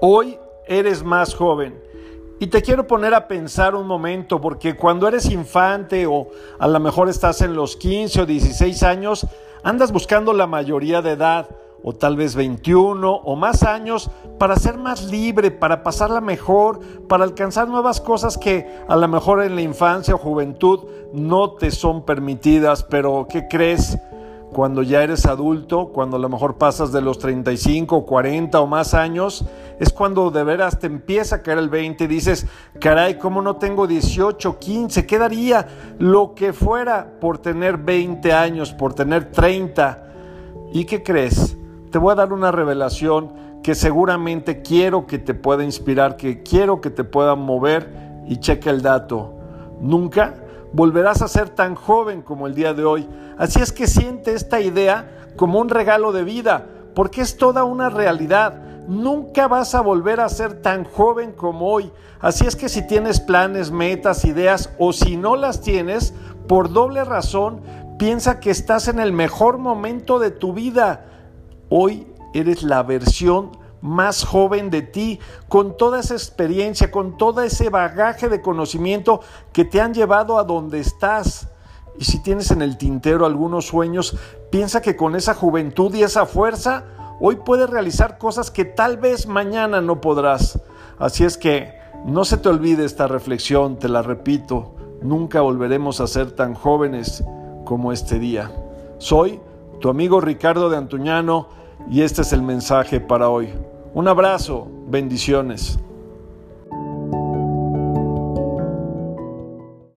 Hoy eres más joven. Y te quiero poner a pensar un momento, porque cuando eres infante o a lo mejor estás en los 15 o 16 años, andas buscando la mayoría de edad, o tal vez 21 o más años, para ser más libre, para pasarla mejor, para alcanzar nuevas cosas que a lo mejor en la infancia o juventud no te son permitidas, pero ¿qué crees? Cuando ya eres adulto, cuando a lo mejor pasas de los 35, 40 o más años, es cuando de veras te empieza a caer el 20 y dices, caray, ¿cómo no tengo 18, 15? ¿Qué daría lo que fuera por tener 20 años, por tener 30? ¿Y qué crees? Te voy a dar una revelación que seguramente quiero que te pueda inspirar, que quiero que te pueda mover y cheque el dato. Nunca volverás a ser tan joven como el día de hoy. Así es que siente esta idea como un regalo de vida, porque es toda una realidad. Nunca vas a volver a ser tan joven como hoy. Así es que si tienes planes, metas, ideas o si no las tienes, por doble razón, piensa que estás en el mejor momento de tu vida. Hoy eres la versión más joven de ti, con toda esa experiencia, con todo ese bagaje de conocimiento que te han llevado a donde estás. Y si tienes en el tintero algunos sueños, piensa que con esa juventud y esa fuerza, hoy puedes realizar cosas que tal vez mañana no podrás. Así es que no se te olvide esta reflexión, te la repito, nunca volveremos a ser tan jóvenes como este día. Soy tu amigo Ricardo de Antuñano y este es el mensaje para hoy. Un abrazo, bendiciones.